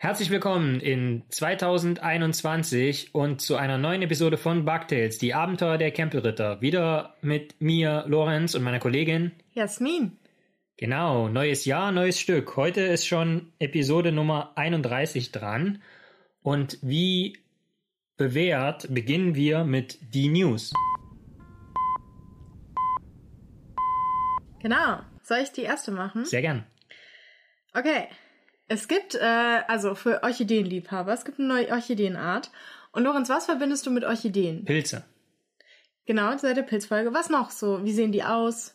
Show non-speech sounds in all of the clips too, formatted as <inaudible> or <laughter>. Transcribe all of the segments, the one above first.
Herzlich willkommen in 2021 und zu einer neuen Episode von Bugtails, die Abenteuer der Campelritter. Wieder mit mir, Lorenz und meiner Kollegin Jasmin. Genau, neues Jahr, neues Stück. Heute ist schon Episode Nummer 31 dran. Und wie bewährt beginnen wir mit die News. Genau. Soll ich die erste machen? Sehr gern. Okay. Es gibt, äh, also für Orchideenliebhaber, es gibt eine neue Orchideenart. Und Lorenz, was verbindest du mit Orchideen? Pilze. Genau, seit der Pilzfolge. Was noch so? Wie sehen die aus?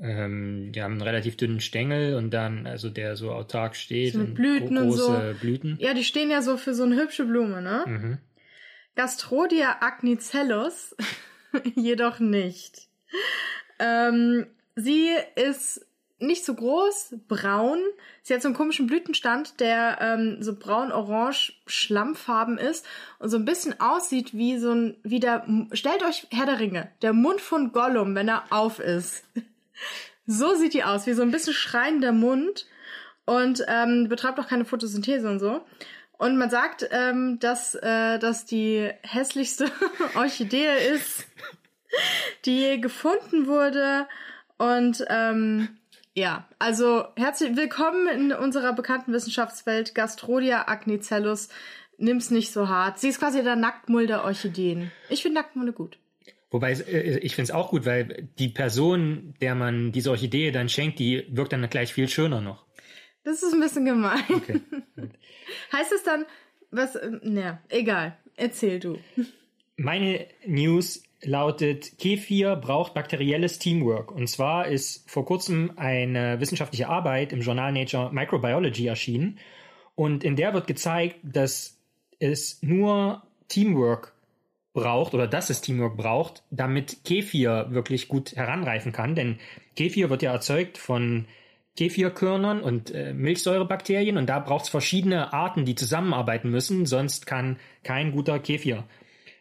Ähm, die haben einen relativ dünnen Stängel und dann, also der so autark steht. So mit und Blüten und große so. Blüten. Ja, die stehen ja so für so eine hübsche Blume, ne? Mhm. Gastrodia agnicellus <laughs> jedoch nicht. Ähm, sie ist nicht so groß, braun. Sie hat so einen komischen Blütenstand, der ähm, so braun-orange Schlammfarben ist und so ein bisschen aussieht wie so ein, wie der, stellt euch Herr der Ringe, der Mund von Gollum, wenn er auf ist. <laughs> So sieht die aus, wie so ein bisschen schreiender Mund und ähm, betreibt auch keine Photosynthese und so. Und man sagt, ähm, dass äh, dass die hässlichste <laughs> Orchidee ist, die gefunden wurde. Und ähm, ja, also herzlich willkommen in unserer bekannten Wissenschaftswelt. Gastrodia agnicellus. Nimm's nicht so hart. Sie ist quasi der Nacktmull der Orchideen. Ich finde Nacktmulle gut. Wobei äh, ich finde es auch gut, weil die Person, der man diese Orchidee dann schenkt, die wirkt dann gleich viel schöner noch. Das ist ein bisschen gemein. Okay. <laughs> Heißt es dann, was, naja, egal. Erzähl du. Meine News lautet, Kefir braucht bakterielles Teamwork. Und zwar ist vor kurzem eine wissenschaftliche Arbeit im Journal Nature Microbiology erschienen. Und in der wird gezeigt, dass es nur Teamwork braucht oder dass es Teamwork braucht, damit Kefir wirklich gut heranreifen kann. Denn Kefir wird ja erzeugt von Kefirkörnern und äh, Milchsäurebakterien und da braucht es verschiedene Arten, die zusammenarbeiten müssen, sonst kann kein guter Kefir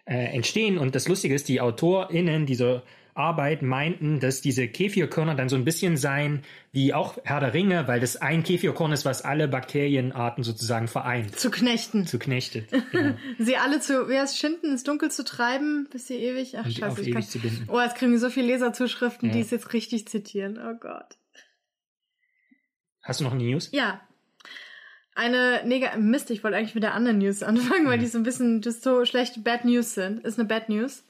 äh, entstehen. Und das Lustige ist, die AutorInnen dieser Arbeit meinten, dass diese Kefirkörner dann so ein bisschen seien wie auch Herr der Ringe, weil das ein Kefirkorn ist, was alle Bakterienarten sozusagen vereint. Zu knechten. Zu knechtet. <laughs> Genau. Sie alle zu, wie heißt schinden, ins Dunkel zu treiben, bis sie ewig, ach Und scheiße, auf ich ewig kann, zu binden. oh, jetzt kriegen wir so viele Leserzuschriften, Ja. die es jetzt richtig zitieren, oh Gott. Hast du noch News? Ja. Eine nega Mist, ich wollte eigentlich mit der anderen News anfangen, weil die so ein bisschen das so schlechte Bad News sind. Ist eine Bad News.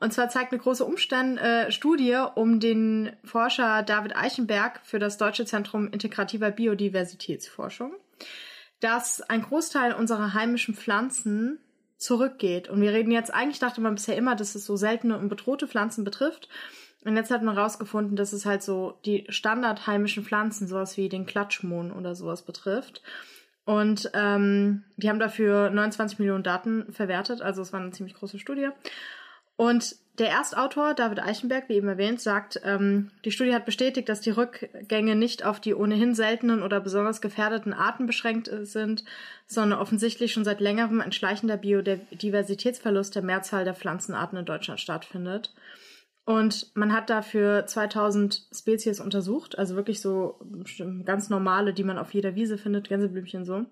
Und zwar zeigt eine große Umstand, äh, Studie um den Forscher David Eichenberg für das Deutsche Zentrum Integrativer Biodiversitätsforschung, dass ein Großteil unserer heimischen Pflanzen zurückgeht. Und wir reden jetzt, eigentlich dachte man bisher immer, dass es so seltene und bedrohte Pflanzen betrifft. Und jetzt hat man herausgefunden, dass es halt so die standardheimischen Pflanzen, sowas wie den Klatschmohn oder sowas betrifft. Und ähm, die haben dafür 29 Millionen Daten verwertet, also es war eine ziemlich große Studie. Und der Erstautor, David Eichenberg, wie eben erwähnt, sagt, ähm, die Studie hat bestätigt, dass die Rückgänge nicht auf die ohnehin seltenen oder besonders gefährdeten Arten beschränkt äh, sind, sondern offensichtlich schon seit längerem ein schleichender Biodiversitätsverlust der Mehrzahl der Pflanzenarten in Deutschland stattfindet. Und man hat dafür 2000 Spezies untersucht, also wirklich so ganz normale, die man auf jeder Wiese findet, Gänseblümchen so.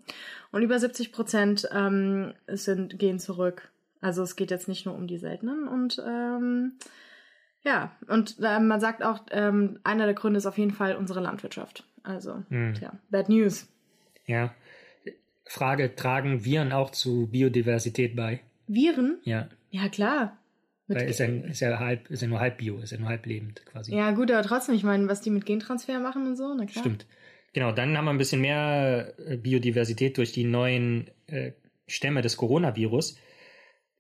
Und über 70 Prozent ähm, sind, gehen zurück. Also es geht jetzt nicht nur um die seltenen und ähm, ja, und äh, man sagt auch, ähm, einer der Gründe ist auf jeden Fall unsere Landwirtschaft. Also, Hm. ja, bad news. Ja. Frage, tragen Viren auch zu Biodiversität bei? Viren? Ja. Ja, klar. Weil ist ja, ist ja halb, ist ja nur halb Bio, ist ja nur halb lebend quasi. ja, gut, aber trotzdem, ich meine, was die mit Gentransfer machen und so, na klar. Stimmt. Genau, dann haben wir ein bisschen mehr äh, Biodiversität durch die neuen äh, Stämme des Coronavirus.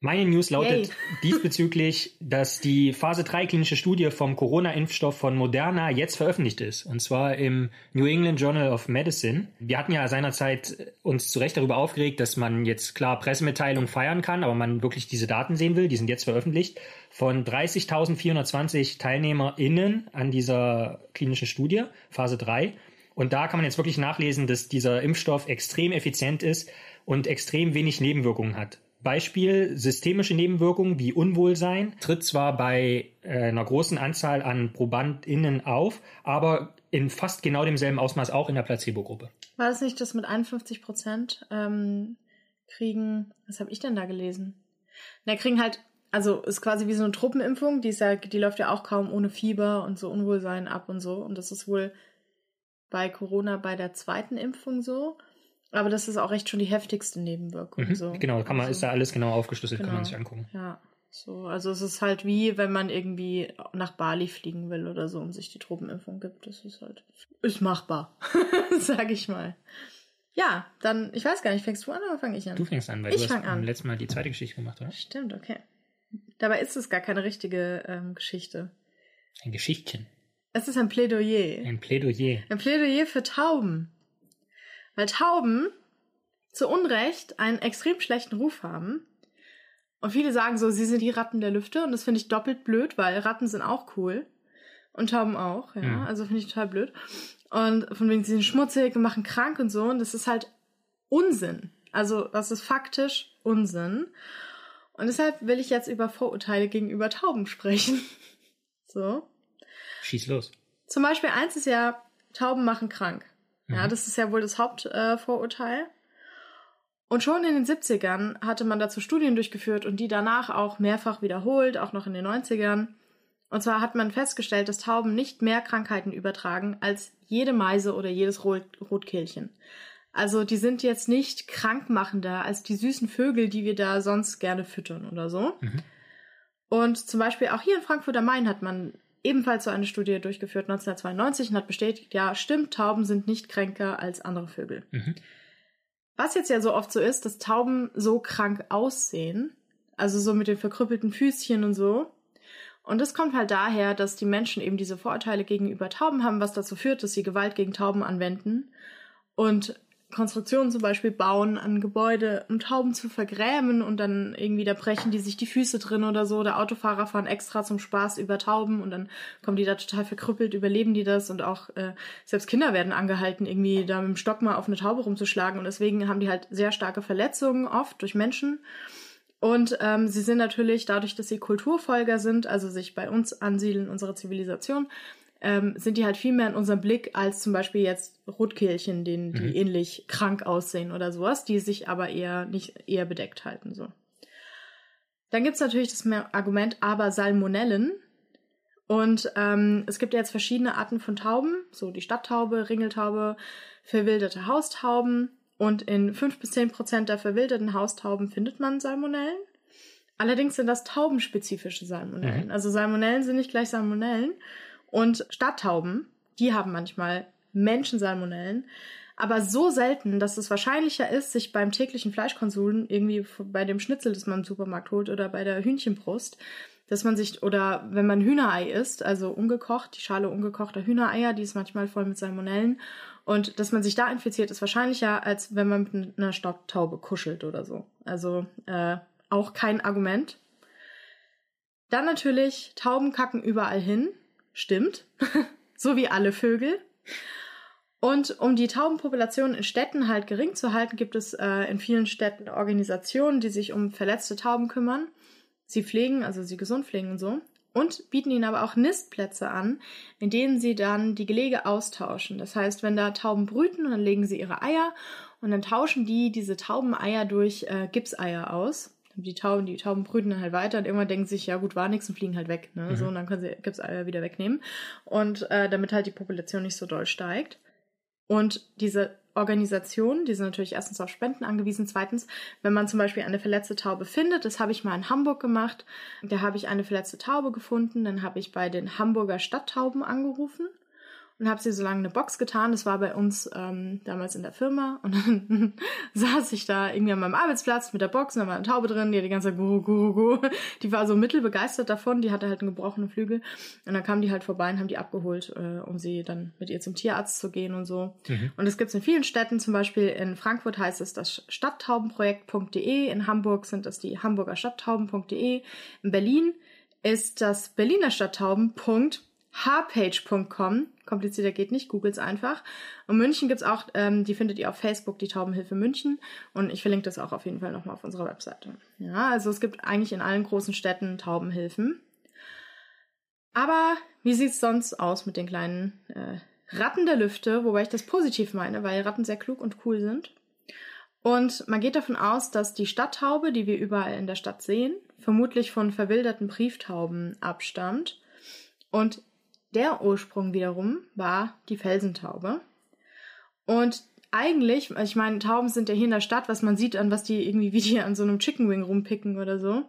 Meine News lautet Yay. <laughs> diesbezüglich, dass die Phase 3 klinische Studie vom Corona-Impfstoff von Moderna jetzt veröffentlicht ist. Und zwar im New England Journal of Medicine. Wir hatten ja seinerzeit äh, uns zu Recht darüber aufgeregt, dass man jetzt klar Pressemitteilungen feiern kann, aber man wirklich diese Daten sehen will. Die sind jetzt veröffentlicht. Von 30.420 TeilnehmerInnen an dieser klinischen Studie, Phase 3. Und da kann man jetzt wirklich nachlesen, dass dieser Impfstoff extrem effizient ist und extrem wenig Nebenwirkungen hat. Beispiel systemische Nebenwirkungen wie Unwohlsein tritt zwar bei äh, einer großen Anzahl an ProbandInnen auf, aber in fast genau demselben Ausmaß auch in der Placebo-Gruppe. War das nicht das mit 51 Prozent ähm, kriegen? Was habe ich denn da gelesen? Na, kriegen halt, also ist quasi wie so eine Truppenimpfung, die, ist ja, die läuft ja auch kaum ohne Fieber und so Unwohlsein ab und so. Und das ist wohl bei Corona bei der zweiten Impfung so. Aber das ist auch echt schon die heftigste Nebenwirkung. Mhm, so. Genau, kann man, also, ist da alles genau aufgeschlüsselt, kann Genau. man sich angucken. Ja, so. Also es ist halt wie, wenn man irgendwie nach Bali fliegen will oder so und sich die Tropenimpfung gibt. Das ist halt, ist machbar, <laughs> sag ich mal. Ja, dann, ich weiß gar nicht, fängst du an oder fange ich an? Du fängst an, weil Ich du hast an. beim letzten Mal die zweite Geschichte gemacht, oder? Stimmt, okay. Dabei ist es gar keine richtige ähm, Geschichte. Ein Geschichtchen. Es ist ein Plädoyer. Ein Plädoyer. Ein Plädoyer für Tauben. Weil Tauben zu Unrecht einen extrem schlechten Ruf haben. Und viele sagen so, sie sind die Ratten der Lüfte. Und das finde ich doppelt blöd, weil Ratten sind auch cool. Und Tauben auch, ja. Mhm. Also finde ich total blöd. Und von wegen, sie sind schmutzig und machen krank und so. Und das ist halt Unsinn. Also, das ist faktisch Unsinn. Und deshalb will ich jetzt über Vorurteile gegenüber Tauben sprechen. <laughs> So. Schieß los. Zum Beispiel eins ist ja, Tauben machen krank. Ja, Mhm. das ist ja wohl das Hauptvorurteil. Äh, Vorurteil. und schon in den 70ern hatte man dazu Studien durchgeführt und die danach auch mehrfach wiederholt, auch noch in den 90ern. Und zwar hat man festgestellt, dass Tauben nicht mehr Krankheiten übertragen als jede Meise oder jedes Rot Rotkehlchen. Also die sind jetzt nicht krankmachender als die süßen Vögel, die wir da sonst gerne füttern oder so. Mhm. Und zum Beispiel auch hier in Frankfurt am Main hat man ebenfalls so eine Studie durchgeführt 1992 und hat bestätigt, ja, stimmt, Tauben sind nicht kränker als andere Vögel. Mhm. Was jetzt ja so oft so ist, dass Tauben so krank aussehen, also so mit den verkrüppelten Füßchen und so. Und das kommt halt daher, dass die Menschen eben diese Vorurteile gegenüber Tauben haben, was dazu führt, dass sie Gewalt gegen Tauben anwenden und Konstruktionen zum Beispiel bauen an Gebäude, um Tauben zu vergrämen und dann irgendwie da brechen die sich die Füße drin oder so. Der Autofahrer fahren extra zum Spaß über Tauben und dann kommen die da total verkrüppelt, überleben die das und auch äh, selbst Kinder werden angehalten, irgendwie da mit dem Stock mal auf eine Taube rumzuschlagen und deswegen haben die halt sehr starke Verletzungen oft durch Menschen. Und ähm, sie sind natürlich dadurch, dass sie Kulturfolger sind, also sich bei uns ansiedeln, unsere Zivilisation, ähm, sind die halt viel mehr in unserem Blick als zum Beispiel jetzt Rotkehlchen, denen die Mhm. ähnlich krank aussehen oder sowas, die sich aber eher nicht eher bedeckt halten. So. Dann gibt's natürlich das Argument, aber Salmonellen. Und ähm, es gibt ja jetzt verschiedene Arten von Tauben, so die Stadttaube, Ringeltaube, verwilderte Haustauben. Und in 5 bis 10 Prozent der verwilderten Haustauben findet man Salmonellen. Allerdings sind das taubenspezifische Salmonellen. Mhm. Also Salmonellen sind nicht gleich Salmonellen. Und Stadttauben, die haben manchmal Menschensalmonellen, aber so selten, dass es wahrscheinlicher ist, sich beim täglichen Fleischkonsum irgendwie bei dem Schnitzel, das man im Supermarkt holt oder bei der Hühnchenbrust, dass man sich, oder wenn man Hühnerei isst, also ungekocht, die Schale ungekochter Hühnereier, die ist manchmal voll mit Salmonellen, und dass man sich da infiziert, ist wahrscheinlicher, als wenn man mit einer Stadttaube kuschelt oder so. Also äh, auch kein Argument. Dann natürlich, Tauben kacken überall hin. Stimmt. <laughs> so wie alle Vögel. Und um die Taubenpopulation in Städten halt gering zu halten, gibt es äh, in vielen Städten Organisationen, die sich um verletzte Tauben kümmern. Sie pflegen, also sie gesund pflegen und so. Und bieten ihnen aber auch Nistplätze an, in denen sie dann die Gelege austauschen. Das heißt, wenn da Tauben brüten, dann legen sie ihre Eier und dann tauschen die diese Taubeneier durch äh, Gipseier aus. Die Tauben, die Tauben brüten dann halt weiter und irgendwann denken sich, ja gut, war nichts und fliegen halt weg. Ne? Mhm. So, und dann können sie Gipseier wieder wegnehmen. Und äh, damit halt die Population nicht so doll steigt. Und diese Organisationen, die sind natürlich erstens auf Spenden angewiesen. Zweitens, wenn man zum Beispiel eine verletzte Taube findet, das habe ich mal in Hamburg gemacht, da habe ich eine verletzte Taube gefunden, dann habe ich bei den Hamburger Stadttauben angerufen und habe sie so lange eine Box getan. Das war bei uns ähm, damals in der Firma <laughs> und dann saß ich da irgendwie an meinem Arbeitsplatz mit der Box und da war eine Taube drin, die hat die ganze Zeit gu, gu, gu. Die war so mittelbegeistert davon, die hatte halt einen gebrochenen Flügel und dann kamen die halt vorbei und haben die abgeholt, äh, um sie dann mit ihr zum Tierarzt zu gehen und so. Mhm. Und es gibt es in vielen Städten, zum Beispiel in Frankfurt heißt es das Stadttaubenprojekt.de, in Hamburg sind es die Hamburger Stadttauben.de, in Berlin ist das Berliner Stadttauben.hpage.com, komplizierter geht nicht, googles einfach. Und München gibt's auch, ähm, die findet ihr auf Facebook, die Taubenhilfe München. Und ich verlinke das auch auf jeden Fall nochmal auf unserer Webseite. Ja, also es gibt eigentlich in allen großen Städten Taubenhilfen. Aber wie sieht's sonst aus mit den kleinen äh, Ratten der Lüfte, wobei ich das positiv meine, weil Ratten sehr klug und cool sind. Und man geht davon aus, dass die Stadttaube, die wir überall in der Stadt sehen, vermutlich von verwilderten Brieftauben abstammt. Und der Ursprung wiederum war die Felsentaube. Und eigentlich, also ich meine, Tauben sind ja hier in der Stadt, was man sieht, an was die irgendwie wie die an so einem Chicken Wing rumpicken oder so.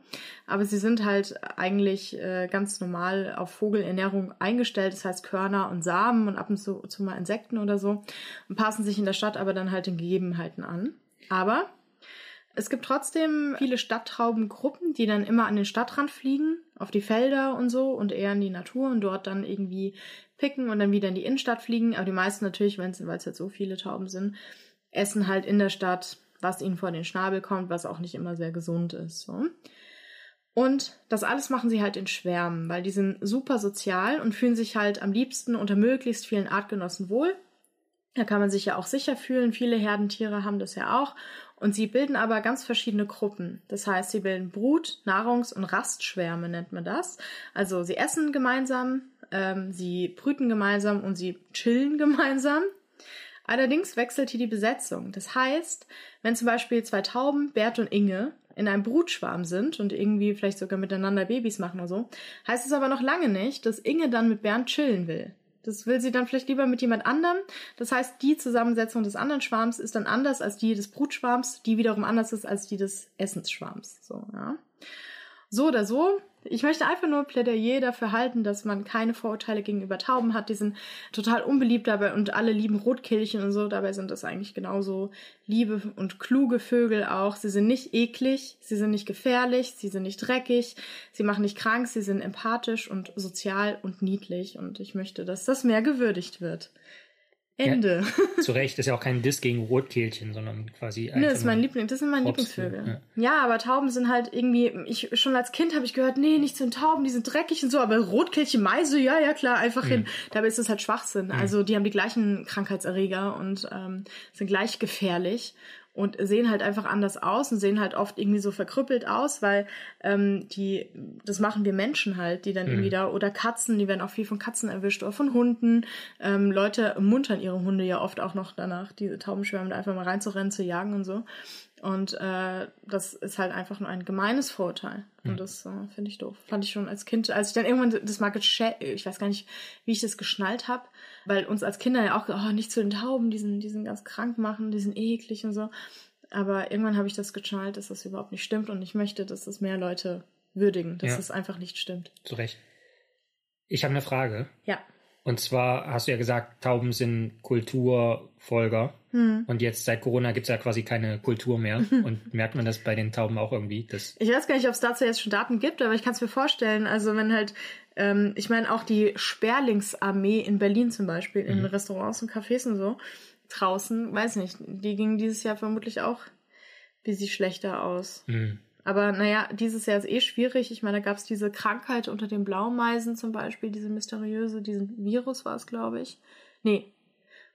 Aber sie sind halt eigentlich äh, ganz normal auf Vogelernährung eingestellt, das heißt Körner und Samen und ab und zu, zu mal Insekten oder so und passen sich in der Stadt aber dann halt den Gegebenheiten an. Aber es gibt trotzdem viele Stadttraubengruppen, die dann immer an den Stadtrand fliegen, auf die Felder und so und eher in die Natur und dort dann irgendwie picken und dann wieder in die Innenstadt fliegen. Aber die meisten natürlich, weil es jetzt so viele Tauben sind, essen halt in der Stadt, was ihnen vor den Schnabel kommt, was auch nicht immer sehr gesund ist. So. Und das alles machen sie halt in Schwärmen, weil die sind super sozial und fühlen sich halt am liebsten unter möglichst vielen Artgenossen wohl. Da kann man sich ja auch sicher fühlen. Viele Herdentiere haben das ja auch. Und sie bilden aber ganz verschiedene Gruppen. Das heißt, sie bilden Brut-, Nahrungs- und Rastschwärme nennt man das. Also sie essen gemeinsam, ähm, sie brüten gemeinsam und sie chillen <laughs> gemeinsam. Allerdings wechselt hier die Besetzung. Das heißt, wenn zum Beispiel zwei Tauben, Bert und Inge, in einem Brutschwarm sind und irgendwie vielleicht sogar miteinander Babys machen oder so, heißt es aber noch lange nicht, dass Inge dann mit Bernd chillen will. Das will sie dann vielleicht lieber mit jemand anderem. Das heißt, die Zusammensetzung des anderen Schwarms ist dann anders als die des Brutschwarms, die wiederum anders ist als die des Essensschwarms. So, ja. So oder so, ich möchte einfach nur Plädoyer dafür halten, dass man keine Vorurteile gegenüber Tauben hat. Die sind total unbeliebt dabei und alle lieben Rotkehlchen und so. Dabei sind das eigentlich genauso liebe und kluge Vögel auch. Sie sind nicht eklig, sie sind nicht gefährlich, sie sind nicht dreckig, sie machen nicht krank, sie sind empathisch und sozial und niedlich. Und ich möchte, dass das mehr gewürdigt wird. Ende. Ja, <laughs> zu Recht, das <laughs> ist ja auch kein Diss gegen Rotkehlchen, sondern quasi. Nö, das ist mein Liebling, das sind meine Lieblingsvögel. Ja. ja. aber Tauben sind halt irgendwie, ich schon als Kind habe ich gehört, nee, nicht zu den Tauben, die sind dreckig und so, aber Rotkehlchen, Meise, ja, ja, klar, einfach mhm. hin. Dabei ist das halt Schwachsinn. Mhm. Also die haben die gleichen Krankheitserreger und ähm, sind gleich gefährlich und sehen halt einfach anders aus und sehen halt oft irgendwie so verkrüppelt aus, weil ähm, die, das machen wir Menschen halt, die dann mhm. irgendwie da, oder Katzen, die werden auch viel von Katzen erwischt oder von Hunden. Ähm, Leute muntern ihre Hunde ja oft auch noch danach, diese Taubenschwärme da einfach mal reinzurennen, zu jagen und so. Und äh, das ist halt einfach nur ein gemeines Vorurteil. Und das äh, finde ich doof. Fand ich schon als Kind, als ich dann irgendwann das Market Share, ich weiß gar nicht, wie ich das geschnallt habe, weil uns als Kinder ja auch, oh, nicht zu den Tauben, die sind, die sind ganz krank machen, die sind eklig und so. Aber irgendwann habe ich das geschnallt, dass das überhaupt nicht stimmt und ich möchte, dass das mehr Leute würdigen, dass ja. das einfach nicht stimmt. Zu Recht. Ich habe eine Frage. Ja. Und zwar hast du ja gesagt, Tauben sind Kulturfolger. Hm. Und jetzt seit Corona gibt es ja quasi keine Kultur mehr. <laughs> Und merkt man das bei den Tauben auch irgendwie? Dass ich weiß gar nicht, ob es dazu jetzt schon Daten gibt, aber ich kann es mir vorstellen. Also wenn halt, ähm, ich meine auch die Sperlingsarmee in Berlin zum Beispiel, in mhm. Restaurants und Cafés und so, draußen, weiß nicht, die gingen dieses Jahr vermutlich auch wie sie schlechter aus. Mhm. Aber naja, dieses Jahr ist eh schwierig. Ich meine, da gab es diese Krankheit unter den Blaumeisen zum Beispiel, diese mysteriöse, diesen Virus war es, glaube ich. Nee.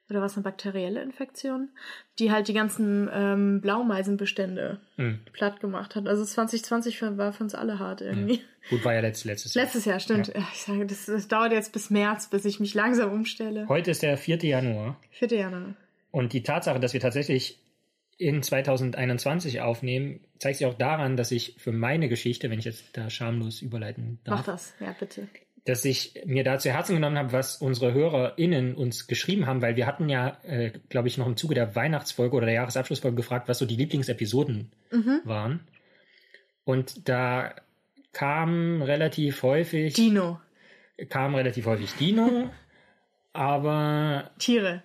Oder war es eine bakterielle Infektion, die halt die ganzen ähm, Blaumeisenbestände mhm. platt gemacht hat. Also 2020 war für uns alle hart irgendwie. Mhm. Gut, war ja letzt, letztes Jahr. Letztes Jahr, stimmt. Ja. Ich sage, das, das dauert jetzt bis März, bis ich mich langsam umstelle. Heute ist der 4. Januar. 4. Januar. Und die Tatsache, dass wir tatsächlich in 2021 aufnehmen, zeigt sich auch daran, dass ich für meine Geschichte, wenn ich jetzt da schamlos überleiten darf. Mach das, ja, bitte. Dass ich mir da zu Herzen genommen habe, was unsere HörerInnen uns geschrieben haben, weil wir hatten ja, äh, glaube ich, noch im Zuge der Weihnachtsfolge oder der Jahresabschlussfolge gefragt, was so die Lieblingsepisoden mhm. waren. Und da kam relativ häufig. Dino. Kam relativ häufig Dino, <laughs> aber. Tiere.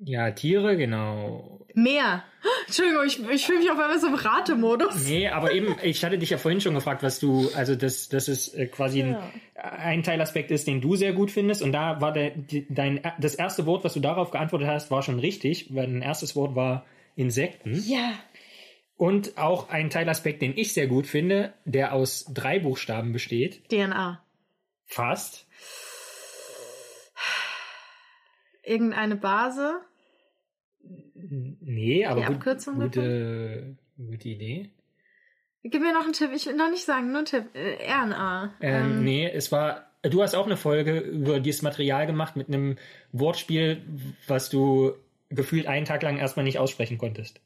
Ja, Tiere, genau. Mehr. Entschuldigung, ich, ich fühle mich auf einmal so im Ratemodus. Nee, aber eben, ich hatte dich ja vorhin schon gefragt, was du, also das, das ist äh, quasi ein, ein Teilaspekt ist, den du sehr gut findest. Und da war der, dein, das erste Wort, was du darauf geantwortet hast, war schon richtig, weil dein erstes Wort war Insekten. Ja. Und auch ein Teilaspekt, den ich sehr gut finde, der aus drei Buchstaben besteht. DNA. Fast. Irgendeine Base. Nee, aber gut, gute, gute Idee. Gib mir noch einen Tipp. Ich will noch nicht sagen, nur einen Tipp. Äh, RNA. Ähm, ähm, nee, es war du hast auch eine Folge über dieses Material gemacht mit einem Wortspiel, was du gefühlt einen Tag lang erstmal nicht aussprechen konntest.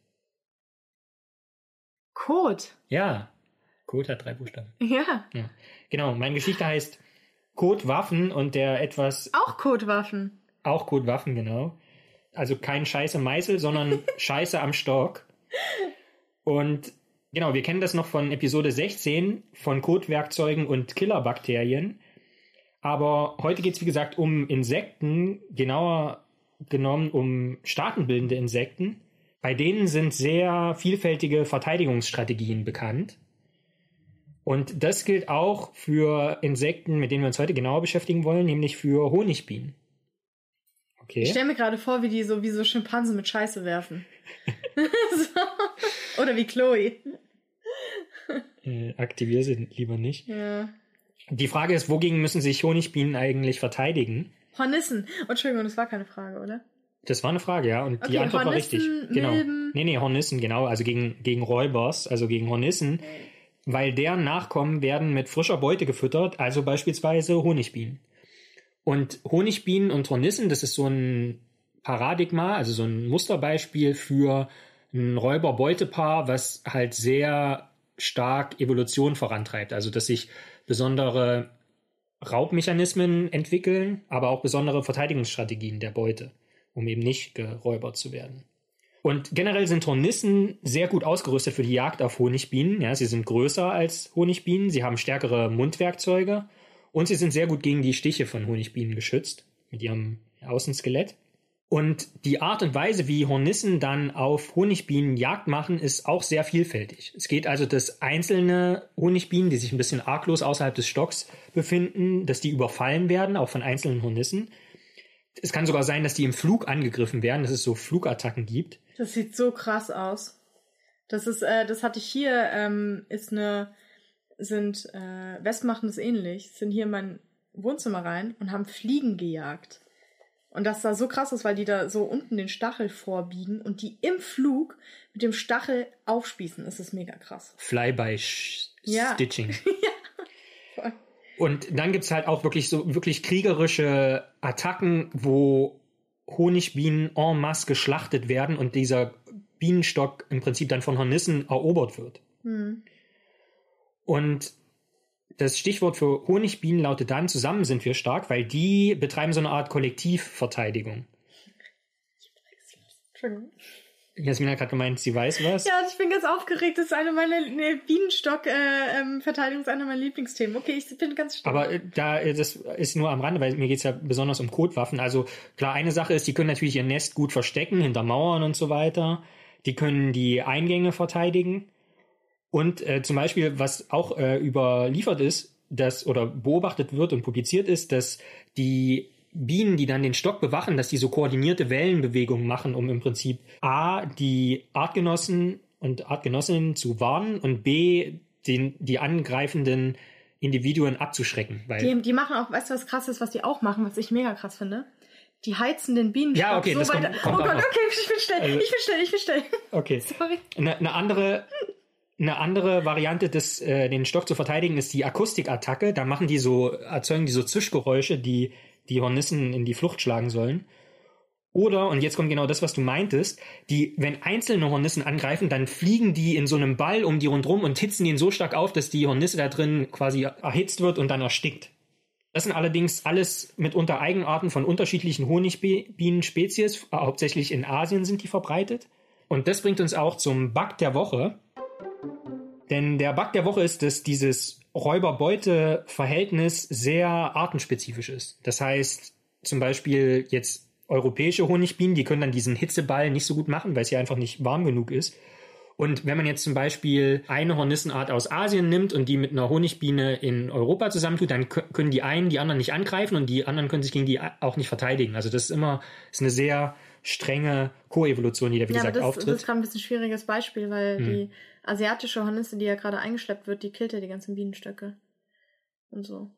Code. Ja. Code hat drei Buchstaben. <laughs> Ja. Ja. Genau, meine Geschichte heißt Code Waffen und der etwas Auch Codewaffen. Auch Code Waffen, genau. Also kein Scheiße Meißel, sondern <laughs> Scheiße am Stock. Und genau, wir kennen das noch von Episode 16 von Codewerkzeugen und Killerbakterien. Aber heute geht es, wie gesagt, um Insekten, genauer genommen um staatenbildende Insekten. Bei denen sind sehr vielfältige Verteidigungsstrategien bekannt. Und das gilt auch für Insekten, mit denen wir uns heute genauer beschäftigen wollen, nämlich für Honigbienen. Okay. Ich stelle mir gerade vor, wie die so wie so Schimpansen mit Scheiße werfen. <laughs> <laughs> so. Oder wie Chloe. Äh, aktivier sie lieber nicht. Ja. Die Frage ist, wogegen müssen sich Honigbienen eigentlich verteidigen? Hornissen. Oh, Entschuldigung, das war keine Frage, oder? Das war eine Frage, ja. Und die Okay, Antwort war richtig. Hornissen, Genau. Milben. Nee, nee, Hornissen, genau. Also gegen, gegen Räubers, also gegen Hornissen. Weil deren Nachkommen werden mit frischer Beute gefüttert, also beispielsweise Honigbienen. Und Honigbienen und Hornissen, das ist so ein Paradigma, also so ein Musterbeispiel für ein Räuber-Beutepaar, was halt sehr stark Evolution vorantreibt. Also dass sich besondere Raubmechanismen entwickeln, aber auch besondere Verteidigungsstrategien der Beute, um eben nicht geräubert zu werden. Und generell sind Hornissen sehr gut ausgerüstet für die Jagd auf Honigbienen. Ja, sie sind größer als Honigbienen, sie haben stärkere Mundwerkzeuge und sie sind sehr gut gegen die Stiche von Honigbienen geschützt mit ihrem Außenskelett. Und die Art und Weise, wie Hornissen dann auf Honigbienen Jagd machen, ist auch sehr vielfältig. Es geht also, dass einzelne Honigbienen, die sich ein bisschen arglos außerhalb des Stocks befinden, dass die überfallen werden, auch von einzelnen Hornissen. Es kann sogar sein, dass die im Flug angegriffen werden, dass es so Flugattacken gibt. Das sieht so krass aus. Das ist, äh, das hatte ich hier, ähm, ist eine, sind, äh, Wespen machen das ähnlich, sind hier in mein Wohnzimmer rein und haben Fliegen gejagt. Und das sah so krass aus, weil die da so unten den Stachel vorbiegen und die im Flug mit dem Stachel aufspießen. Das ist mega krass. <laughs> Ja. Fly-by-Stitching. Voll. Und dann gibt's halt auch wirklich so wirklich kriegerische Attacken, wo Honigbienen en masse geschlachtet werden und dieser Bienenstock im Prinzip dann von Hornissen erobert wird. Hm. Und das Stichwort für Honigbienen lautet dann, zusammen sind wir stark, weil die betreiben so eine Art Kollektivverteidigung. Entschuldigung. Jasmin hat gerade gemeint, sie weiß was. Ja, ich bin ganz aufgeregt. Das ist eine meiner ne, Bienenstock-Verteidigung ist einer meiner Lieblingsthemen. Okay, ich bin ganz stark. Aber äh, da, äh, das ist nur am Rande, weil mir geht's ja besonders um Kotwaffen. Also klar, eine Sache ist, die können natürlich ihr Nest gut verstecken, hinter Mauern und so weiter. Die können die Eingänge verteidigen. Und äh, zum Beispiel, was auch äh, überliefert ist, dass oder beobachtet wird und publiziert ist, dass die Bienen, die dann den Stock bewachen, dass die so koordinierte Wellenbewegungen machen, um im Prinzip A, die Artgenossen und Artgenossinnen zu warnen und B, den, die angreifenden Individuen abzuschrecken. Weil die, die machen auch, weißt du, was krass ist, was die auch machen, was ich mega krass finde? Die heizen den Bienenstock Ja, okay, so das kommt- kommt oh Gott, okay, ich bin schnell, Also- ich bin schnell, ich bin schnell. okay. <laughs> Sorry. Eine, eine andere eine andere Variante des äh, den Stock zu verteidigen ist die Akustikattacke. Da machen die so erzeugen die so Zischgeräusche, die die Hornissen in die Flucht schlagen sollen. Oder und jetzt kommt genau das, was du meintest, die wenn einzelne Hornissen angreifen, dann fliegen die in so einem Ball um die rundrum und hitzen ihn so stark auf, dass die Hornisse da drin quasi erhitzt wird und dann erstickt. Das sind allerdings alles mitunter Eigenarten von unterschiedlichen Honigbienenspezies. Hauptsächlich in Asien sind die verbreitet. Und das bringt uns auch zum Bug der Woche. Denn der Bug der Woche ist, dass dieses Räuber-Beute-Verhältnis sehr artenspezifisch ist. Das heißt, zum Beispiel jetzt europäische Honigbienen, die können dann diesen Hitzeball nicht so gut machen, weil es hier einfach nicht warm genug ist. Und wenn man jetzt zum Beispiel eine Hornissenart aus Asien nimmt und die mit einer Honigbiene in Europa zusammentut, dann kö- können die einen die anderen nicht angreifen und die anderen können sich gegen die auch nicht verteidigen. Also das ist immer ist eine sehr strenge Koevolution, die da wie Ja, gesagt das, auftritt. das ist gerade ein bisschen schwieriges Beispiel, weil Hm. die asiatische Hornisse, die ja gerade eingeschleppt wird, die killt ja die ganzen Bienenstöcke. Und so.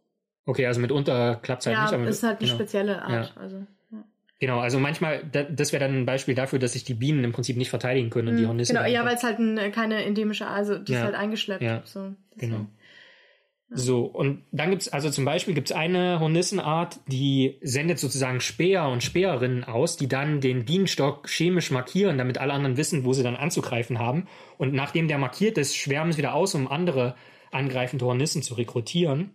Okay, also mitunter klappt es halt ja, nicht. Aber ist halt eine genau. spezielle Art. Also, ja. Genau, also manchmal, da, das wäre dann ein Beispiel dafür, dass sich die Bienen im Prinzip nicht verteidigen können und die Mhm, Hornisse. genau, ja, weil es halt ein, keine endemische, also die Ja. ist halt eingeschleppt. Ja, So, genau. So, und dann gibt's also zum Beispiel gibt's eine Hornissenart, die sendet sozusagen Speer und Speerinnen aus, die dann den Bienenstock chemisch markieren, damit alle anderen wissen, wo sie dann anzugreifen haben. Und nachdem der markiert ist, schwärmen sie wieder aus, um andere angreifende Hornissen zu rekrutieren.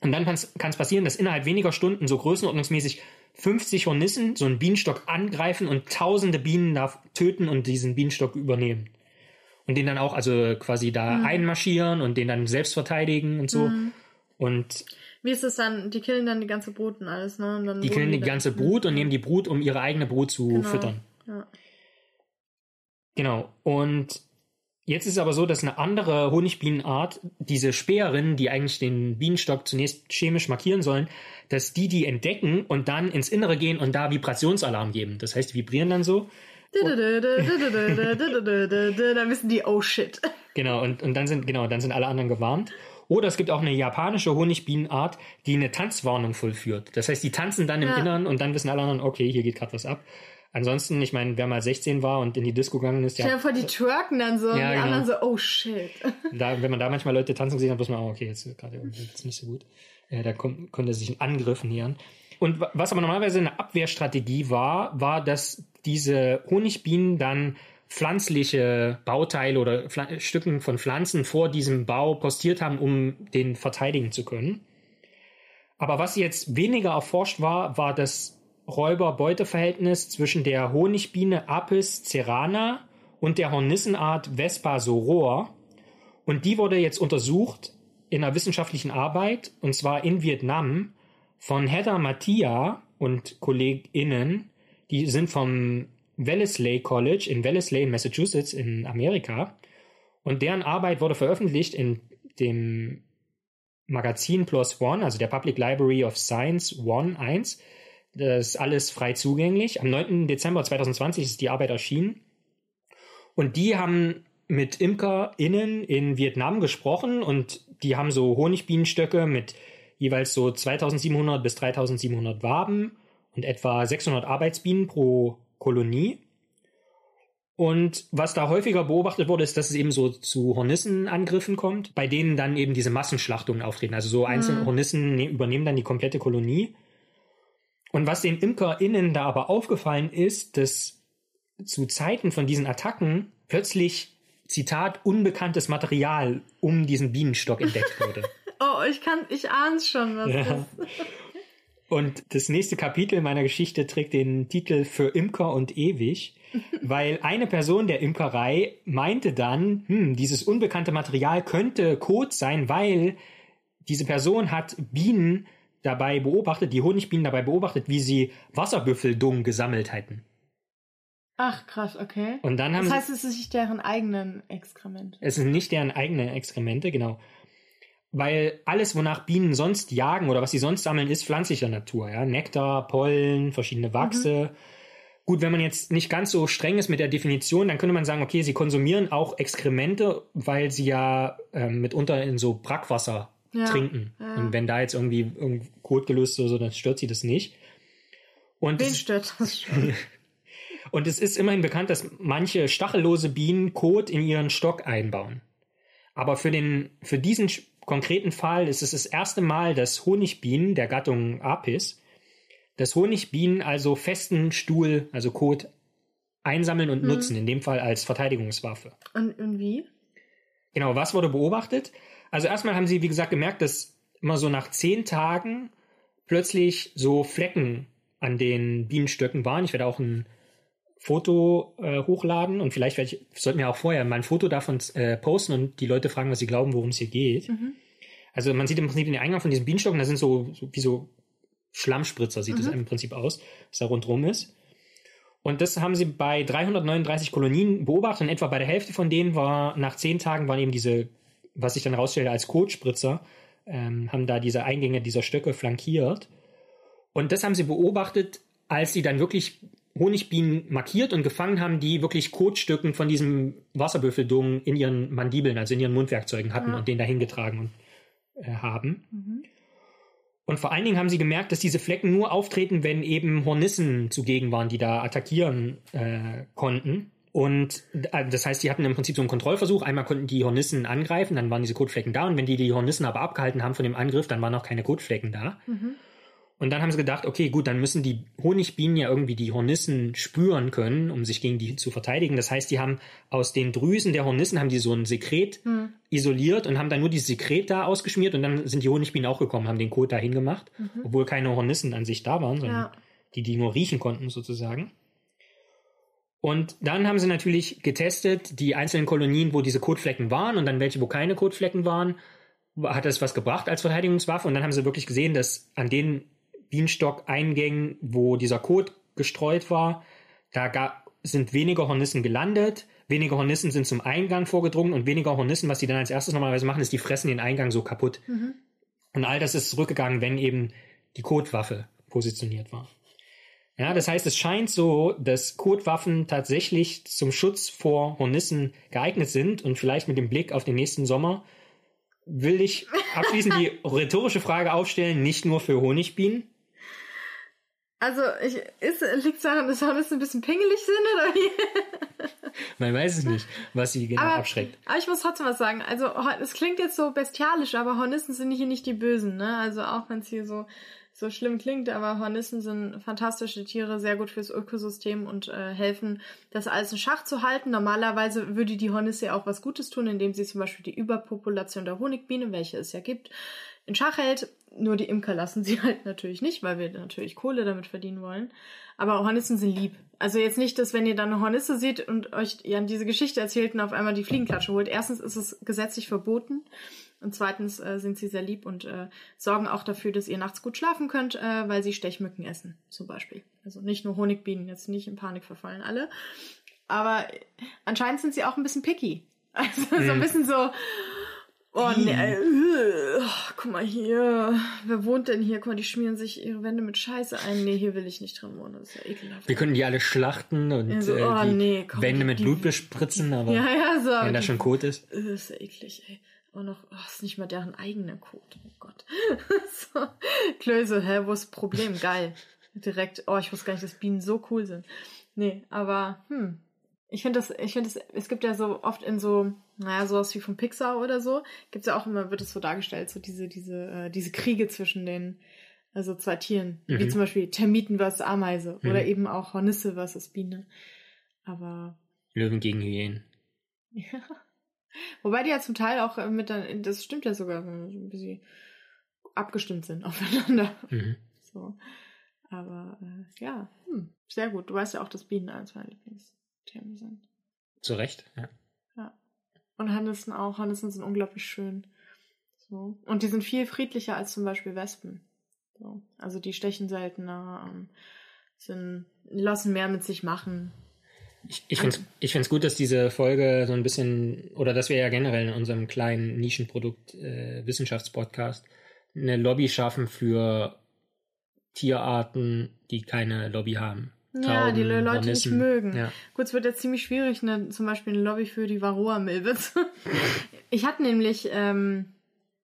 Und dann kann es passieren, dass innerhalb weniger Stunden so größenordnungsmäßig 50 Hornissen so einen Bienenstock angreifen und tausende Bienen da töten und diesen Bienenstock übernehmen. Und den dann auch also quasi da Mhm. einmarschieren und den dann selbst verteidigen und so. Und Wie ist es dann? Die killen dann die ganze Brut und alles, ne? Und dann die killen die dann- ganze Brut und nehmen die Brut, um ihre eigene Brut zu Genau. füttern. Ja. Genau. Und jetzt ist es aber so, dass eine andere Honigbienenart, diese Speerinnen, die eigentlich den Bienenstock zunächst chemisch markieren sollen, dass die die entdecken und dann ins Innere gehen und da Vibrationsalarm geben. Das heißt, die vibrieren dann so. Dann wissen die, oh shit. Genau, und, und dann sind, genau, dann sind alle anderen gewarnt. Oder es gibt auch eine japanische Honigbienenart, die eine Tanzwarnung vollführt. Das heißt, die tanzen dann im Ja. Innern und dann wissen alle anderen, okay, hier geht gerade was ab. Ansonsten, ich meine, wer mal 16 war und in die Disco gegangen ist, Stell dir ja, vor, die twerken dann so und Ja, die genau. anderen so, oh shit. da, wenn man da manchmal Leute tanzen gesehen hat, muss man auch, okay, jetzt ist gerade irgendwie nicht so gut. Äh, da kommt, konnte sich ein Angriff nähern. Und wa- was aber normalerweise eine Abwehrstrategie war, war, dass diese Honigbienen dann pflanzliche Bauteile oder Pfla Stücken von Pflanzen vor diesem Bau postiert haben, um den verteidigen zu können. Aber was jetzt weniger erforscht war, war das Räuber-Beute-Verhältnis zwischen der Honigbiene Apis cerana und der Hornissenart Vespa soror. Und die wurde jetzt untersucht in einer wissenschaftlichen Arbeit, und zwar in Vietnam, von Heather Mattia und KollegInnen, die sind vom Wellesley College in Wellesley Massachusetts in Amerika. Und deren Arbeit wurde veröffentlicht in dem Magazin Plus One, also der Public Library of Science One 1. Das ist alles frei zugänglich. Am 9. Dezember 2020 ist die Arbeit erschienen. Und die haben mit ImkerInnen in Vietnam gesprochen und die haben so Honigbienenstöcke mit jeweils so 2700 bis 3700 Waben und etwa 600 Arbeitsbienen pro Kolonie. Und was da häufiger beobachtet wurde, ist, dass es eben so zu Hornissenangriffen kommt, bei denen dann eben diese Massenschlachtungen auftreten. Also so einzelne Hornissen ne übernehmen dann die komplette Kolonie. Und was den ImkerInnen da aber aufgefallen ist, dass zu Zeiten von diesen Attacken plötzlich, Zitat, unbekanntes Material um diesen Bienenstock entdeckt wurde. <laughs> Oh, ich kann, ich ahn's schon, was Ja. <laughs> ist. Und das nächste Kapitel meiner Geschichte trägt den Titel Für Imker und ewig, <laughs> weil eine Person der Imkerei meinte dann, hm, dieses unbekannte Material könnte Kot sein, weil diese Person hat Bienen dabei beobachtet, die Honigbienen dabei beobachtet, wie sie Wasserbüffeldung gesammelt hätten. Ach, krass, okay. Und dann haben Das heißt, es ist nicht deren eigenen Exkrement. es sind nicht deren eigenen Exkremente, genau. Weil alles, wonach Bienen sonst jagen oder was sie sonst sammeln, ist pflanzlicher Natur. Ja? Nektar, Pollen, verschiedene Wachse. Gut, wenn man jetzt nicht ganz so streng ist mit der Definition, dann könnte man sagen, okay, sie konsumieren auch Exkremente, weil sie ja ähm, mitunter in so Brackwasser Ja, trinken. ja. Und wenn da jetzt irgendwie Kot gelöst ist oder so, dann stört sie das nicht. Und Wen stört das schon? <laughs> und es ist immerhin bekannt, dass manche stachellose Bienen Kot in ihren Stock einbauen. Aber für, den, für diesen konkreten Fall ist es das erste Mal, dass Honigbienen der Gattung Apis, dass Honigbienen also festen Stuhl, also Kot, einsammeln und nutzen, in dem Fall als Verteidigungswaffe. Und, und wie? Genau, was wurde beobachtet? Also erstmal haben sie, wie gesagt, gemerkt, dass immer so nach zehn Tagen plötzlich so Flecken an den Bienenstöcken waren. Ich werde auch ein Foto äh, hochladen und vielleicht werde ich, sollten wir auch vorher mal ein Foto davon äh, posten und die Leute fragen, was sie glauben, worum es hier geht. Also man sieht im Prinzip den Eingang von diesem Bienenstock und da sind so, so wie so Schlammspritzer, sieht es im Prinzip aus, was da rundherum ist. Und das haben sie bei 339 Kolonien beobachtet und etwa bei der Hälfte von denen war, nach zehn Tagen waren eben diese, was sich dann herausstellte als Kotspritzer, ähm, haben da diese Eingänge dieser Stöcke flankiert. Und das haben sie beobachtet, als sie dann wirklich Honigbienen markiert und gefangen haben, die wirklich Kotstücken von diesem Wasserbüffeldungen in ihren Mandibeln, also in ihren Mundwerkzeugen hatten Ja. und den dahin getragen und, äh, haben. Und vor allen Dingen haben sie gemerkt, dass diese Flecken nur auftreten, wenn eben Hornissen zugegen waren, die da attackieren äh, konnten. Und äh, das heißt, die hatten im Prinzip so einen Kontrollversuch. Einmal konnten die Hornissen angreifen, dann waren diese Kotflecken da. Und wenn die die Hornissen aber abgehalten haben von dem Angriff, dann waren auch keine Kotflecken da. Mhm. Und dann haben sie gedacht, okay, gut, dann müssen die Honigbienen ja irgendwie die Hornissen spüren können, um sich gegen die zu verteidigen. Das heißt, die haben aus den Drüsen der Hornissen haben die so ein Sekret Hm. isoliert und haben dann nur dieses Sekret da ausgeschmiert und dann sind die Honigbienen auch gekommen, haben den Kot da hingemacht, obwohl keine Hornissen an sich da waren, sondern Mhm. Ja. die die nur riechen konnten sozusagen. Und dann haben sie natürlich getestet, die einzelnen Kolonien, wo diese Kotflecken waren und dann welche, wo keine Kotflecken waren, hat das was gebracht als Verteidigungswaffe. Und dann haben sie wirklich gesehen, dass an den Bienenstock-Eingängen, wo dieser Kot gestreut war, da ga- sind weniger Hornissen gelandet, weniger Hornissen sind zum Eingang vorgedrungen und weniger Hornissen, was die dann als erstes normalerweise machen, ist, die fressen den Eingang so kaputt. Mhm. Und all das ist zurückgegangen, wenn eben die Kotwaffe positioniert war. Ja, das heißt, es scheint so, dass Kotwaffen tatsächlich zum Schutz vor Hornissen geeignet sind und vielleicht mit dem Blick auf den nächsten Sommer will ich abschließend die <laughs> rhetorische Frage aufstellen, nicht nur für Honigbienen. Also, ich, ist, liegt daran, dass Hornissen ein bisschen pingelig sind oder wie? <laughs> Man weiß es nicht, was sie genau Aber- abschreckt. Aber ich muss trotzdem was sagen. Also, es klingt jetzt so bestialisch, aber Hornissen sind hier nicht die Bösen, ne? Also, auch wenn es hier so, so schlimm klingt, aber Hornissen sind fantastische Tiere, sehr gut fürs Ökosystem und äh, helfen, das alles in Schach zu halten. Normalerweise würde die Hornisse ja auch was Gutes tun, indem sie zum Beispiel die Überpopulation der Honigbiene, welche es ja gibt, in Schach hält. Nur die Imker lassen sie <laughs> halt natürlich nicht, weil wir natürlich Kohle damit verdienen wollen. Aber Hornissen sind lieb. Also jetzt nicht, dass wenn ihr dann eine Hornisse seht und euch ja diese Geschichte erzählt und auf einmal die Fliegenklatsche holt. Erstens ist es gesetzlich verboten und zweitens äh, sind sie sehr lieb und äh, sorgen auch dafür, dass ihr nachts gut schlafen könnt, äh, weil sie Stechmücken essen zum Beispiel. Also nicht nur Honigbienen, jetzt nicht in Panik verfallen alle. Aber anscheinend sind sie auch ein bisschen picky. <laughs> Also so ein Mhm. bisschen so, oh nee, äh, oh, guck mal hier, wer wohnt denn hier? Guck mal, die schmieren sich ihre Wände mit Scheiße ein. Nee, hier will ich nicht drin wohnen, das ist ja ekelhaft. Wir können die alle schlachten und Ja, so, äh, oh, die nee, komm, Wände mit die- Blut bespritzen, aber ja, ja, so. wenn da schon Kot ist. Äh, ist ja eklig, ey. Auch noch, oh, ist nicht mal deren eigener Code. Oh Gott. <laughs> so. Klöße, hä, wo ist das Problem? Geil. Direkt, oh, ich wusste gar nicht, dass Bienen so cool sind. Nee, aber, hm. Ich finde das, ich finde das, es gibt ja so oft in so, naja, sowas wie von Pixar oder so, gibt's ja auch immer, wird es so dargestellt, so diese, diese, äh, diese Kriege zwischen den, also zwei Tieren. Wie Mhm. zum Beispiel Termiten versus Ameise. Mhm. Oder eben auch Hornisse versus Biene. Aber, Löwen gegen Hyänen. ja. Wobei die ja zum Teil auch äh, mit dann, das stimmt ja sogar, ein bisschen abgestimmt sind <laughs> aufeinander. Mhm. So. Aber äh, ja, hm, sehr gut. Du weißt ja auch, dass Bienen eins meiner Lieblingsthemen sind. Zu Recht, ja. Und Hornissen auch. Hornissen sind unglaublich schön. So. Und die sind viel friedlicher als zum Beispiel Wespen. So. Also die stechen seltener, ähm, sind, lassen mehr mit sich machen. Ich, ich finde es ich find's gut, dass diese Folge so ein bisschen, oder dass wir ja generell in unserem kleinen Nischenprodukt äh, Wissenschaftspodcast eine Lobby schaffen für Tierarten, die keine Lobby haben. Ja, die Le- Leute nicht Hornissen. mögen. Ja. Gut, es wird jetzt ziemlich schwierig, ne, zum Beispiel eine Lobby für die Varroa-Milbe. zu- <laughs> ich hatte nämlich, ähm,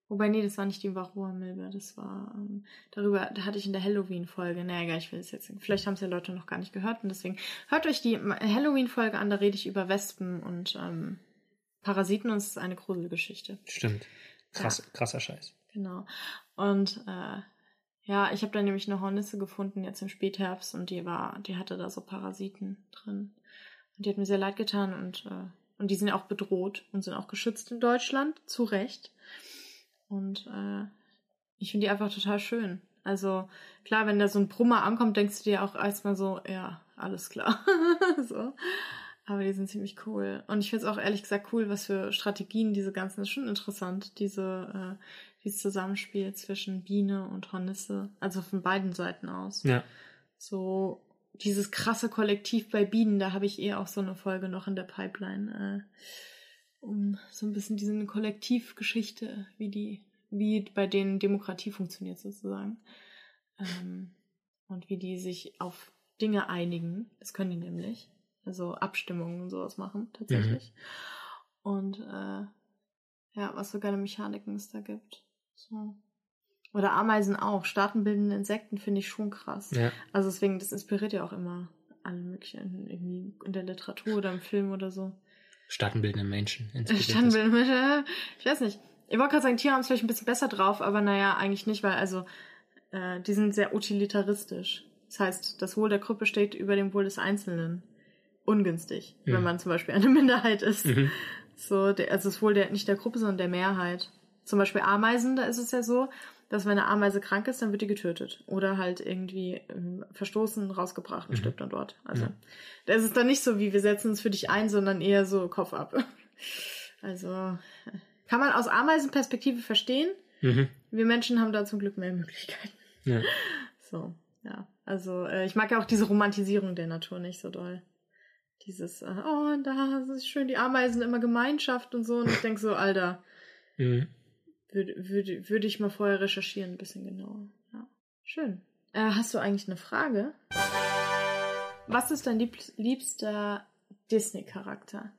wobei, nee, das war nicht die Varroa-Milbe, das war, ähm, darüber, da hatte ich in der Halloween-Folge, naja, egal, ich will es jetzt, vielleicht haben es ja Leute noch gar nicht gehört und deswegen hört euch die Halloween-Folge an, da rede ich über Wespen und ähm, Parasiten und es ist eine Gruselgeschichte. Stimmt. Krass, Krasser Scheiß. Genau. Und äh, ja, ich habe da nämlich eine Hornisse gefunden jetzt im Spätherbst und die war, die hatte da so Parasiten drin. Und die hat mir sehr leid getan und äh, und die sind auch bedroht und sind auch geschützt in Deutschland, zu Recht. Und äh, ich finde die einfach total schön. Also klar, wenn da so ein Brummer ankommt, denkst du dir auch erstmal so, ja, alles klar. <laughs> so. Aber die sind ziemlich cool. Und ich finde es auch ehrlich gesagt cool, was für Strategien diese ganzen, ist schon interessant, diese, äh, dieses Zusammenspiel zwischen Biene und Hornisse, also von beiden Seiten aus. Ja. So dieses krasse Kollektiv bei Bienen, da habe ich eh auch so eine Folge noch in der Pipeline, äh, um so ein bisschen diese Kollektivgeschichte, wie die, wie bei denen Demokratie funktioniert sozusagen. Ähm, und wie die sich auf Dinge einigen. Das können die nämlich. Also Abstimmungen und sowas machen, tatsächlich. Und äh, ja, was für geile Mechaniken es da gibt. So. Oder Ameisen auch. Staatenbildende Insekten finde ich schon krass. Ja. Also deswegen, das inspiriert ja auch immer alle möglichen, irgendwie in der Literatur oder im Film oder so. Staatenbildende Menschen. Staatenbildende Menschen, <laughs> ich weiß nicht. Ich wollte gerade sagen, Tiere haben es vielleicht ein bisschen besser drauf, aber naja, eigentlich nicht, weil also äh, die sind sehr utilitaristisch. Das heißt, das Wohl der Gruppe steht über dem Wohl des Einzelnen. Ungünstig, mhm. wenn man zum Beispiel eine <laughs> Minderheit ist. Mhm. So, der, also das Wohl der, nicht der Gruppe, sondern der Mehrheit. Zum Beispiel Ameisen, da ist es ja so, dass wenn eine Ameise krank ist, dann wird die getötet. Oder halt irgendwie ähm, verstoßen, rausgebracht und mhm. stirbt dann dort. Also, ja. da ist es dann nicht so, wie wir setzen uns für dich ein, sondern eher so Kopf ab. <laughs> Also, kann man aus Ameisenperspektive verstehen. Mhm. Wir Menschen haben da zum Glück mehr Möglichkeiten. Ja. <laughs> So, ja. Also, äh, ich mag ja auch diese Romantisierung der Natur nicht so doll. Dieses, äh, oh, da ist schön die Ameisen immer Gemeinschaft und so. Und ich denke so, <laughs> Alter, mhm. Würde, würde, würde ich mal vorher recherchieren, ein bisschen genauer. Ja. Schön. Äh, hast du eigentlich eine Frage? Was ist dein lieb liebster Disney-Charakter?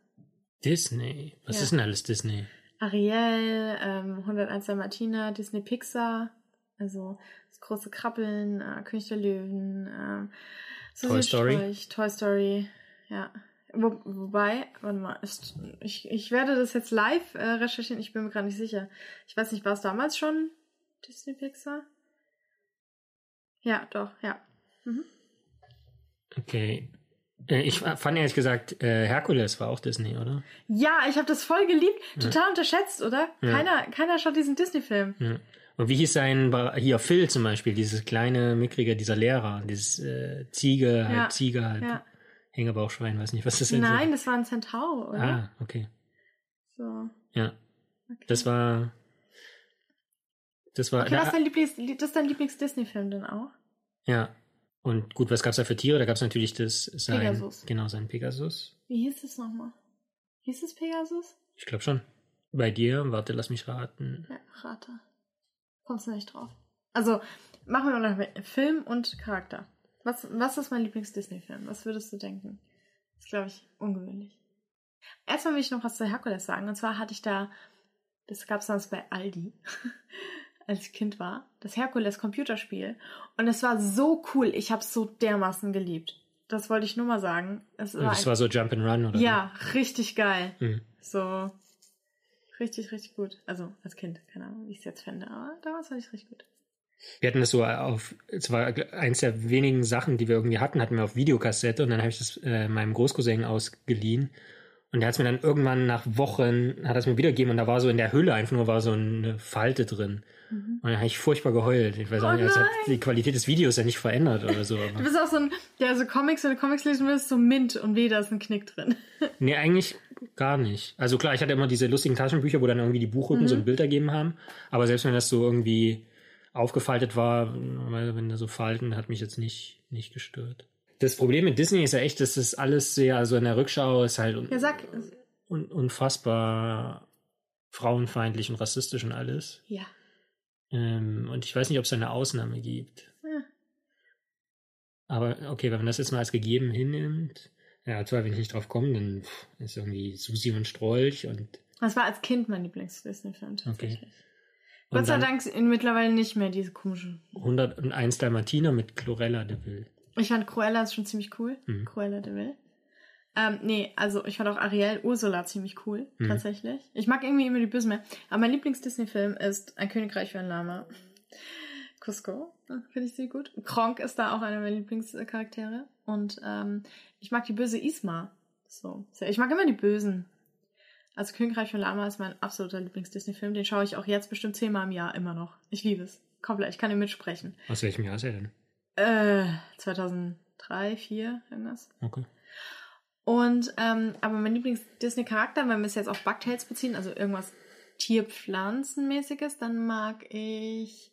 Disney? Was ja. ist denn alles Disney? Ariel, ähm, 101 Martina, Disney Pixar, also das große Krabbeln, äh, König der Löwen, äh, Toy Story. Toy Story, ja. Wo, wobei, warte mal, ist, ich, ich werde das jetzt live äh, recherchieren, ich bin mir gerade nicht sicher. Ich weiß nicht, war es damals schon Disney Pixar? Ja, doch, ja. Mhm. Okay. Äh, ich fand ehrlich gesagt, äh, Herkules war auch Disney, oder? Ja, ich habe das voll geliebt. Total ja. unterschätzt, oder? Ja. Keiner, keiner schaut diesen Disney-Film. Ja. Und wie hieß sein, hier Phil zum Beispiel, dieses kleine, mickrige, dieser Lehrer, dieses äh, Ziege, halt Ziege halt. Hängebauchschwein, weiß nicht, was das ist. Nein, das war ein Centaur, oder? Ah, okay. So. Ja. Okay. Das war. Das war. Okay, das, ist dein Lieblings, das ist dein Lieblings-Disney-Film dann auch? Ja. Und gut, was gab's da für Tiere? Da gab's natürlich das sein, Pegasus. Genau, sein Pegasus. Wie hieß es nochmal? Hieß es Pegasus? Ich glaube schon. Bei dir, warte, lass mich raten. Ja, rate. Kommst du nicht drauf. Also, machen wir mal noch Film und Charakter. Was, was ist mein Lieblings-Disney-Film? Was würdest du denken? Das ist, glaube ich, ungewöhnlich. Erstmal will ich noch was zu Herkules sagen. Und zwar hatte ich da, das gab es damals bei Aldi, <laughs> als ich Kind war, das Herkules-Computerspiel. Und es war so cool. Ich habe es so dermaßen geliebt. Das wollte ich nur mal sagen. Es war, das war so Jump and Run, oder? Ja, wie? richtig geil. Mhm. So richtig, richtig gut. Also als Kind, keine Ahnung, wie ich es jetzt fände, aber damals fand ich es richtig gut. Wir hatten das so auf, es war eins der wenigen Sachen, die wir irgendwie hatten, hatten wir auf Videokassette und dann habe ich das äh, meinem Großcousin ausgeliehen. Und der hat es mir dann irgendwann nach Wochen, hat es mir wiedergegeben und da war so in der Hülle einfach nur war so eine Falte drin. Mhm. Und dann habe ich furchtbar geheult. Ich weiß auch oh nicht, hat die Qualität des Videos ja nicht verändert oder so. Du bist auch so ein, der so Comics, wenn du Comics lesen willst, so Mint und weh, da ist ein Knick drin. <laughs> nee, eigentlich gar nicht. Also klar, ich hatte immer diese lustigen Taschenbücher, wo dann irgendwie die Buchrücken mhm. so ein Bild ergeben haben. Aber selbst wenn das so irgendwie aufgefaltet war, wenn da so Falten, hat mich jetzt nicht, nicht gestört. Das Problem mit Disney ist ja echt, dass das alles sehr, also in der Rückschau ist halt ja, sag, un, unfassbar frauenfeindlich und rassistisch und alles. Ja. Ähm, und ich weiß nicht, ob es eine Ausnahme gibt. Ja. Aber okay, wenn man das jetzt mal als gegeben hinnimmt, ja, zwar, wenn ich nicht drauf komme, dann ist irgendwie Susi und Strolch und. Das war als Kind mein Lieblings-Disney-Film. Okay. Gott sei Dank mittlerweile nicht mehr diese komischen. 101 Dalmatiner mit Chlorella de Vil. Ich fand Cruella ist schon ziemlich cool. Mhm. Cruella de Vil. Ähm, nee, also ich fand auch Ariel Ursula ziemlich cool, mhm. tatsächlich. Ich mag irgendwie immer die Bösen mehr. Aber mein Lieblings-Disney-Film ist Ein Königreich für ein Lama. Cusco, finde ich sehr gut. Kronk ist da auch einer meiner Lieblingscharaktere. Und ähm, ich mag die böse Isma. So. Ich mag immer die Bösen. Also Königreich von Lama ist mein absoluter Lieblings-Disney-Film. Den schaue ich auch jetzt bestimmt zehnmal im Jahr immer noch. Ich liebe es. Komplett. Ich kann ihn mitsprechen. Aus welchem Jahr ist er denn? Äh, 2003, 2004, irgendwas. Okay. Und, ähm, aber mein Lieblings-Disney-Charakter, wenn wir es jetzt auf Bugtails beziehen, also irgendwas Tier-Pflanzenmäßiges, dann mag ich.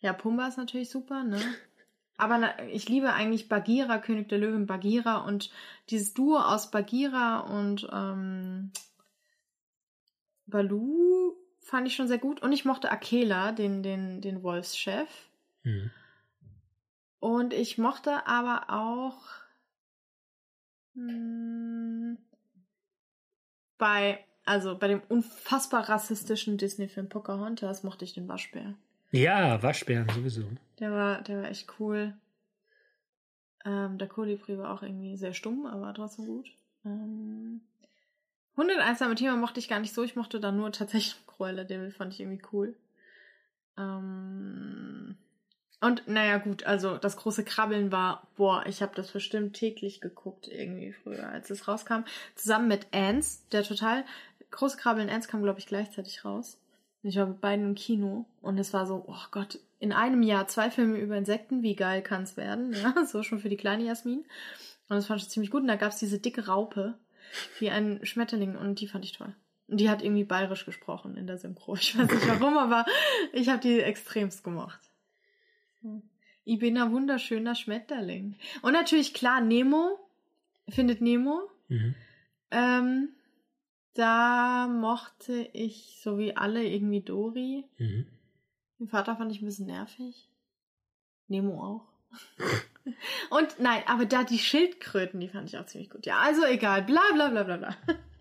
Ja, Pumba ist natürlich super, ne? <laughs> Aber ich liebe eigentlich Bagheera, König der Löwen, Bagheera und dieses Duo aus Bagheera und ähm, Baloo fand ich schon sehr gut. Und ich mochte Akela, den, den, den Wolfschef. Mhm. Und ich mochte aber auch mh, hm, bei, also bei dem unfassbar rassistischen Disney-Film Pocahontas mochte ich den Waschbär. Ja, Waschbären sowieso. Der war, der war echt cool. Ähm, der Kolibri war auch irgendwie sehr stumm, aber trotzdem gut. Ähm, 101 Thema mochte ich gar nicht so. Ich mochte da nur tatsächlich <laughs> Cruella Devil, fand ich irgendwie cool. Ähm, und naja, gut, also das große Krabbeln war, boah, ich habe das bestimmt täglich geguckt, irgendwie früher, als es rauskam. Zusammen mit Ants, der total große Krabbeln Ants kam, glaube ich, gleichzeitig raus. Ich war mit beiden im Kino und es war so, oh Gott, in einem Jahr zwei Filme über Insekten, wie geil kann es werden? Ja, <laughs> so schon für die kleine Jasmin. Und das fand ich ziemlich gut. Und da gab es diese dicke Raupe, wie ein Schmetterling und die fand ich toll. Und die hat irgendwie bayerisch gesprochen in der Synchro. Ich weiß nicht warum, aber ich habe die extremst gemocht. Ich bin ein wunderschöner Schmetterling. Und natürlich, klar, Nemo. Findet Nemo. Mhm. Ähm, da mochte ich, so wie alle, irgendwie Dori. Mhm. Den Vater fand ich ein bisschen nervig. Nemo auch. <laughs> Und nein, aber da die Schildkröten, die fand ich auch ziemlich gut. Ja, also egal, bla bla bla bla bla.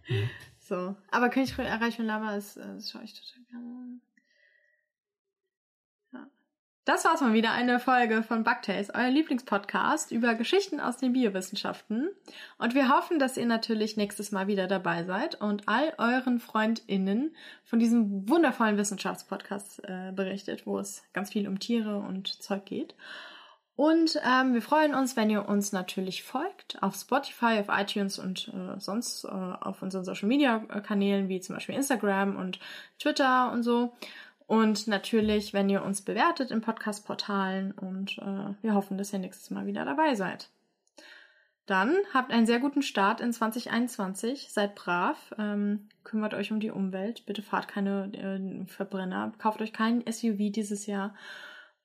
Mhm. So, aber König Reich von Lama ist, äh, das schaue ich total gerne. Das war's mal wieder, eine Folge von Bugtails, euer Lieblingspodcast über Geschichten aus den Biowissenschaften. Und wir hoffen, dass ihr natürlich nächstes Mal wieder dabei seid und all euren FreundInnen von diesem wundervollen Wissenschaftspodcast äh, berichtet, wo es ganz viel um Tiere und Zeug geht. Und ähm, wir freuen uns, wenn ihr uns natürlich folgt auf Spotify, auf iTunes und äh, sonst äh, auf unseren Social Media Kanälen wie zum Beispiel Instagram und Twitter und so. Und natürlich, wenn ihr uns bewertet in Podcast-Portalen und äh, wir hoffen, dass ihr nächstes Mal wieder dabei seid. Dann habt einen sehr guten Start in 2021, seid brav, ähm, kümmert euch um die Umwelt, bitte fahrt keine äh, Verbrenner, kauft euch keinen SUV dieses Jahr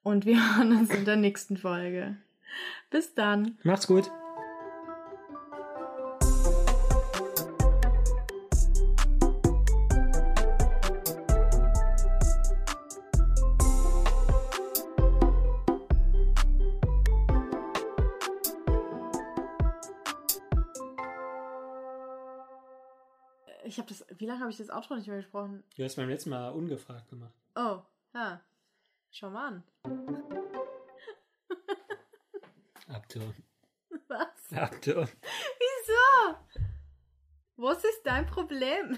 und wir <laughs> hören uns in der nächsten Folge. Bis dann. Macht's gut. Habe ich das Outro nicht mehr gesprochen? Du hast beim letzten Mal ungefragt gemacht. Oh, ja. Schau mal an. Abtur. <laughs> Was? Abtur. Wieso? Was ist dein Problem?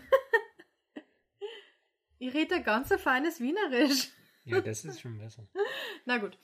<laughs> ich rede ganz feines Wienerisch. Ja, das ist schon besser. <laughs> Na gut.